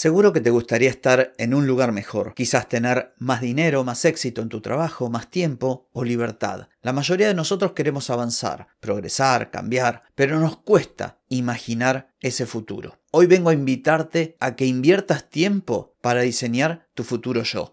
Seguro que te gustaría estar en un lugar mejor, quizás tener más dinero, más éxito en tu trabajo, más tiempo o libertad. La mayoría de nosotros queremos avanzar, progresar, cambiar, pero nos cuesta imaginar ese futuro. Hoy vengo a invitarte a que inviertas tiempo para diseñar tu futuro yo.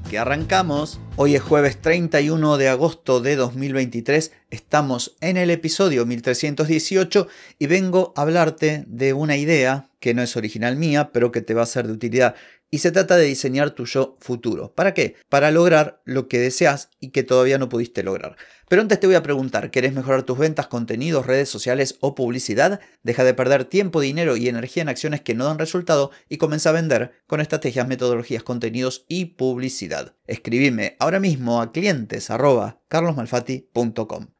que arrancamos. Hoy es jueves 31 de agosto de 2023, estamos en el episodio 1318 y vengo a hablarte de una idea que no es original mía, pero que te va a ser de utilidad. Y se trata de diseñar tu yo futuro. ¿Para qué? Para lograr lo que deseas y que todavía no pudiste lograr. Pero antes te voy a preguntar, ¿querés mejorar tus ventas, contenidos, redes sociales o publicidad? Deja de perder tiempo, dinero y energía en acciones que no dan resultado y comienza a vender con estrategias, metodologías, contenidos y publicidad. Escribime ahora mismo a clientes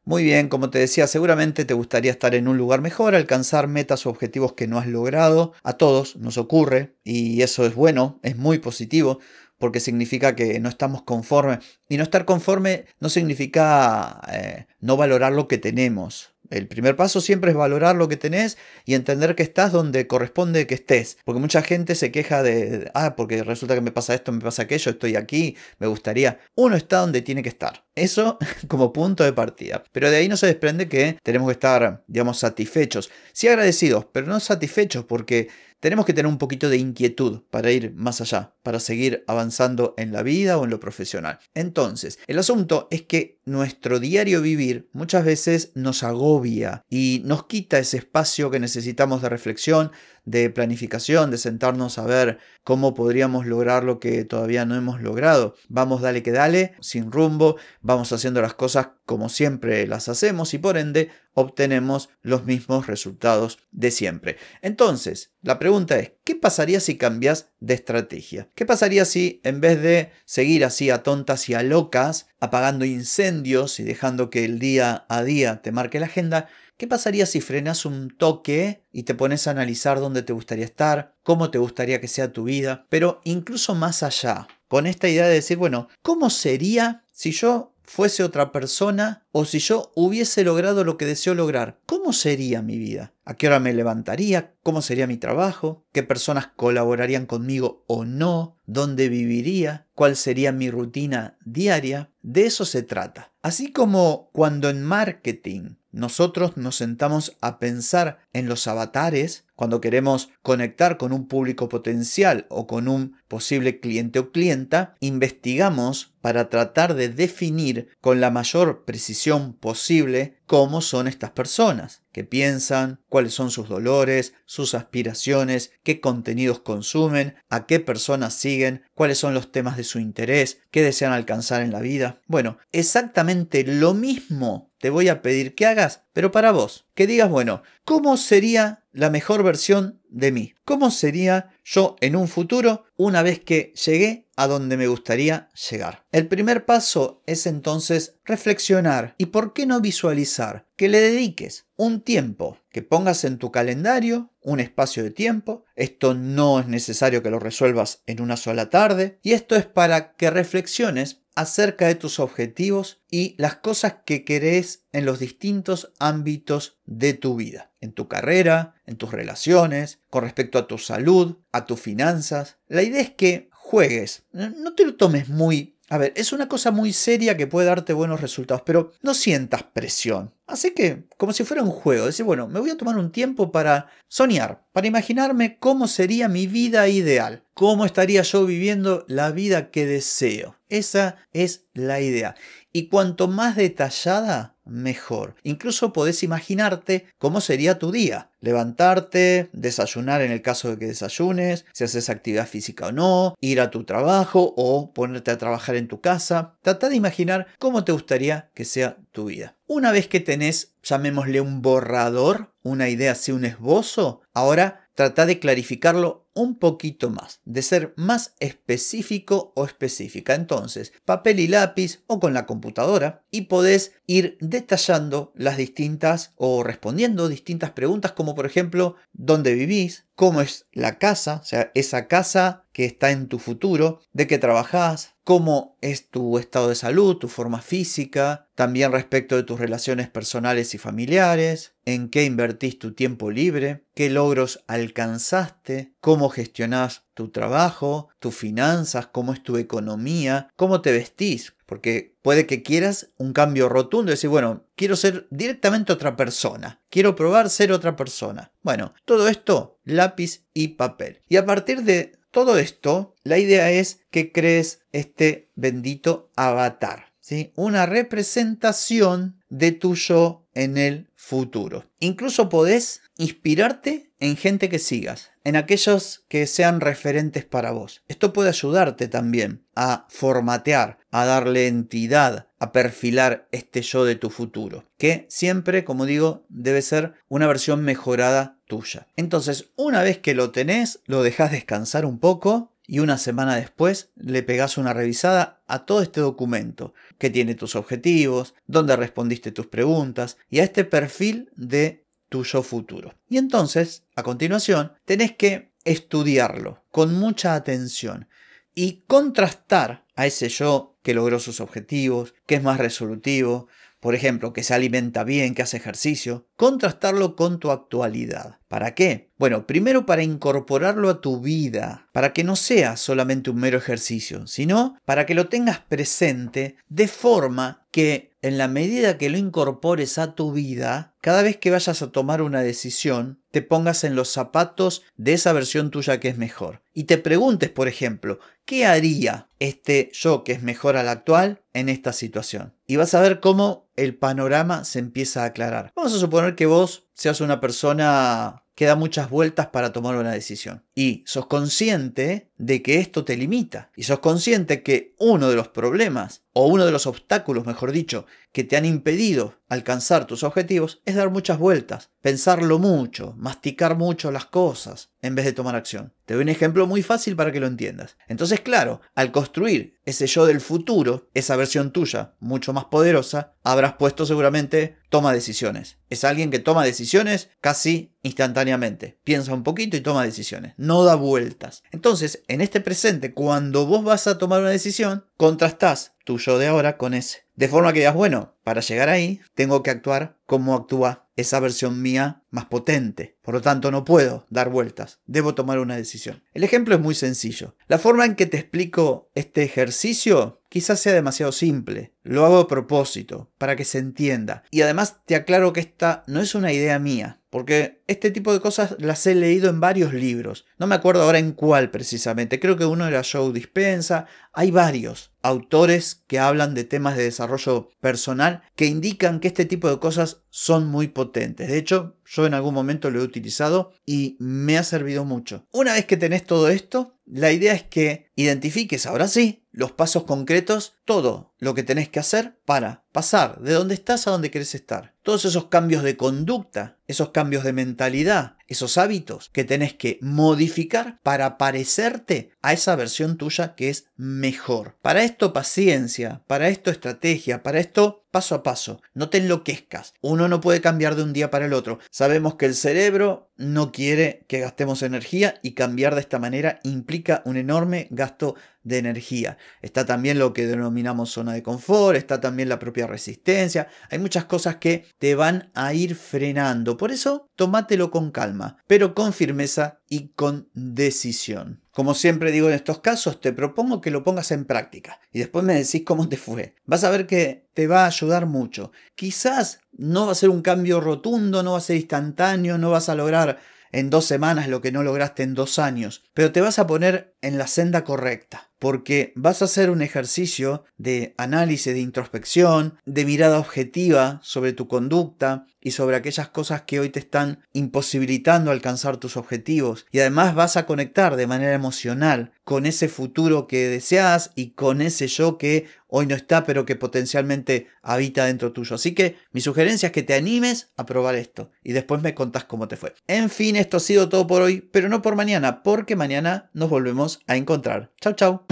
Muy bien, como te decía, seguramente te gustaría estar en un lugar mejor, alcanzar metas o objetivos que no has logrado. A todos nos ocurre y eso es bueno, es muy positivo porque significa que no estamos conformes. Y no estar conforme no significa eh, no valorar lo que tenemos. El primer paso siempre es valorar lo que tenés y entender que estás donde corresponde que estés. Porque mucha gente se queja de, ah, porque resulta que me pasa esto, me pasa aquello, estoy aquí, me gustaría. Uno está donde tiene que estar. Eso como punto de partida. Pero de ahí no se desprende que tenemos que estar, digamos, satisfechos. Sí agradecidos, pero no satisfechos porque tenemos que tener un poquito de inquietud para ir más allá, para seguir avanzando en la vida o en lo profesional. Entonces, el asunto es que nuestro diario vivir muchas veces nos agobia y nos quita ese espacio que necesitamos de reflexión, de planificación, de sentarnos a ver cómo podríamos lograr lo que todavía no hemos logrado. Vamos, dale que dale, sin rumbo, vamos haciendo las cosas como siempre las hacemos y por ende obtenemos los mismos resultados de siempre. Entonces, la pregunta es, ¿qué pasaría si cambias de estrategia? ¿Qué pasaría si en vez de seguir así a tontas y a locas, apagando incendios y dejando que el día a día te marque la agenda, ¿Qué pasaría si frenas un toque y te pones a analizar dónde te gustaría estar, cómo te gustaría que sea tu vida, pero incluso más allá, con esta idea de decir, bueno, ¿cómo sería si yo fuese otra persona o si yo hubiese logrado lo que deseo lograr? ¿Cómo sería mi vida? ¿A qué hora me levantaría? ¿Cómo sería mi trabajo? ¿Qué personas colaborarían conmigo o no? ¿Dónde viviría? ¿Cuál sería mi rutina diaria? De eso se trata. Así como cuando en marketing nosotros nos sentamos a pensar en los avatares cuando queremos conectar con un público potencial o con un posible cliente o clienta, investigamos para tratar de definir con la mayor precisión posible cómo son estas personas, qué piensan, cuáles son sus dolores, sus aspiraciones, qué contenidos consumen, a qué personas siguen, cuáles son los temas de su interés, qué desean alcanzar en la vida. Bueno, exactamente lo mismo te voy a pedir que hagas, pero para vos, que digas, bueno, ¿cómo sería la mejor versión de mí? ¿Cómo sería yo en un futuro una vez que llegué a donde me gustaría llegar? El primer paso es entonces reflexionar y por qué no visualizar, que le dediques un tiempo, que pongas en tu calendario un espacio de tiempo. Esto no es necesario que lo resuelvas en una sola tarde y esto es para que reflexiones acerca de tus objetivos y las cosas que querés en los distintos ámbitos de tu vida, en tu carrera, en tus relaciones, con respecto a tu salud, a tus finanzas. La idea es que juegues, no te lo tomes muy a ver, es una cosa muy seria que puede darte buenos resultados, pero no sientas presión. Así que, como si fuera un juego, decir, bueno, me voy a tomar un tiempo para soñar, para imaginarme cómo sería mi vida ideal, cómo estaría yo viviendo la vida que deseo. Esa es la idea. Y cuanto más detallada, mejor. Incluso podés imaginarte cómo sería tu día. Levantarte, desayunar en el caso de que desayunes, si haces actividad física o no, ir a tu trabajo o ponerte a trabajar en tu casa. Trata de imaginar cómo te gustaría que sea tu vida. Una vez que tenés, llamémosle un borrador, una idea así, un esbozo, ahora trata de clarificarlo un poquito más, de ser más específico o específica. Entonces, papel y lápiz o con la computadora y podés ir detallando las distintas o respondiendo distintas preguntas como por ejemplo, ¿dónde vivís? ¿Cómo es la casa? O sea, esa casa que está en tu futuro, de qué trabajás, cómo es tu estado de salud, tu forma física, también respecto de tus relaciones personales y familiares, en qué invertís tu tiempo libre, qué logros alcanzaste, cómo gestionás tu trabajo, tus finanzas, cómo es tu economía, cómo te vestís, porque puede que quieras un cambio rotundo y decir, bueno, quiero ser directamente otra persona, quiero probar ser otra persona. Bueno, todo esto, lápiz y papel. Y a partir de todo esto, la idea es que crees este bendito avatar, ¿sí? Una representación de tu yo en el futuro. Incluso podés inspirarte en gente que sigas, en aquellos que sean referentes para vos. Esto puede ayudarte también a formatear, a darle entidad, a perfilar este yo de tu futuro, que siempre, como digo, debe ser una versión mejorada tuya. Entonces, una vez que lo tenés, lo dejas descansar un poco y una semana después le pegas una revisada a todo este documento, que tiene tus objetivos, dónde respondiste tus preguntas y a este perfil de tu yo futuro. Y entonces, a continuación, tenés que estudiarlo con mucha atención y contrastar a ese yo que logró sus objetivos, que es más resolutivo, por ejemplo, que se alimenta bien, que hace ejercicio, contrastarlo con tu actualidad. ¿Para qué? Bueno, primero para incorporarlo a tu vida, para que no sea solamente un mero ejercicio, sino para que lo tengas presente de forma que en la medida que lo incorpores a tu vida, cada vez que vayas a tomar una decisión, te pongas en los zapatos de esa versión tuya que es mejor. Y te preguntes, por ejemplo, ¿qué haría este yo que es mejor al actual en esta situación? Y vas a ver cómo el panorama se empieza a aclarar. Vamos a suponer que vos seas una persona que da muchas vueltas para tomar una decisión. Y sos consciente de que esto te limita. Y sos consciente que uno de los problemas, o uno de los obstáculos, mejor dicho, que te han impedido alcanzar tus objetivos es dar muchas vueltas, pensarlo mucho, masticar mucho las cosas, en vez de tomar acción. Te doy un ejemplo muy fácil para que lo entiendas. Entonces, claro, al construir ese yo del futuro, esa versión tuya, mucho más poderosa, habrás puesto seguramente toma decisiones. Es alguien que toma decisiones casi instantáneamente. Piensa un poquito y toma decisiones. No da vueltas. Entonces, en este presente, cuando vos vas a tomar una decisión, contrastás tu yo de ahora con ese. De forma que digas, bueno, para llegar ahí tengo que actuar como actúa esa versión mía más potente. Por lo tanto, no puedo dar vueltas. Debo tomar una decisión. El ejemplo es muy sencillo. La forma en que te explico este ejercicio quizás sea demasiado simple. Lo hago a propósito, para que se entienda. Y además te aclaro que esta no es una idea mía. Porque este tipo de cosas las he leído en varios libros. No me acuerdo ahora en cuál precisamente. Creo que uno era Joe Dispensa. Hay varios autores que hablan de temas de desarrollo personal que indican que este tipo de cosas son muy potentes. De hecho, yo en algún momento lo he utilizado y me ha servido mucho. Una vez que tenés todo esto, la idea es que identifiques ahora sí los pasos concretos, todo lo que tenés que hacer para pasar de donde estás a donde querés estar. Todos esos cambios de conducta, esos cambios de mentalidad, esos hábitos que tenés que modificar para parecerte a esa versión tuya que es mejor. Para esto paciencia, para esto estrategia, para esto paso a paso, no te enloquezcas. Uno no puede cambiar de un día para el otro. Sabemos que el cerebro no quiere que gastemos energía y cambiar de esta manera implica un enorme gasto de energía. Está también lo que denominamos zona de confort, está también la propia resistencia. Hay muchas cosas que te van a ir frenando. Por eso, tómatelo con calma, pero con firmeza y con decisión. Como siempre digo en estos casos, te propongo que lo pongas en práctica y después me decís cómo te fue. Vas a ver que te va a ayudar mucho. Quizás no va a ser un cambio rotundo, no va a ser instantáneo, no vas a lograr en dos semanas lo que no lograste en dos años, pero te vas a poner en la senda correcta porque vas a hacer un ejercicio de análisis, de introspección, de mirada objetiva sobre tu conducta y sobre aquellas cosas que hoy te están imposibilitando alcanzar tus objetivos. Y además vas a conectar de manera emocional con ese futuro que deseas y con ese yo que hoy no está, pero que potencialmente habita dentro tuyo. Así que mi sugerencia es que te animes a probar esto y después me contás cómo te fue. En fin, esto ha sido todo por hoy, pero no por mañana, porque mañana nos volvemos a encontrar. Chao, chao.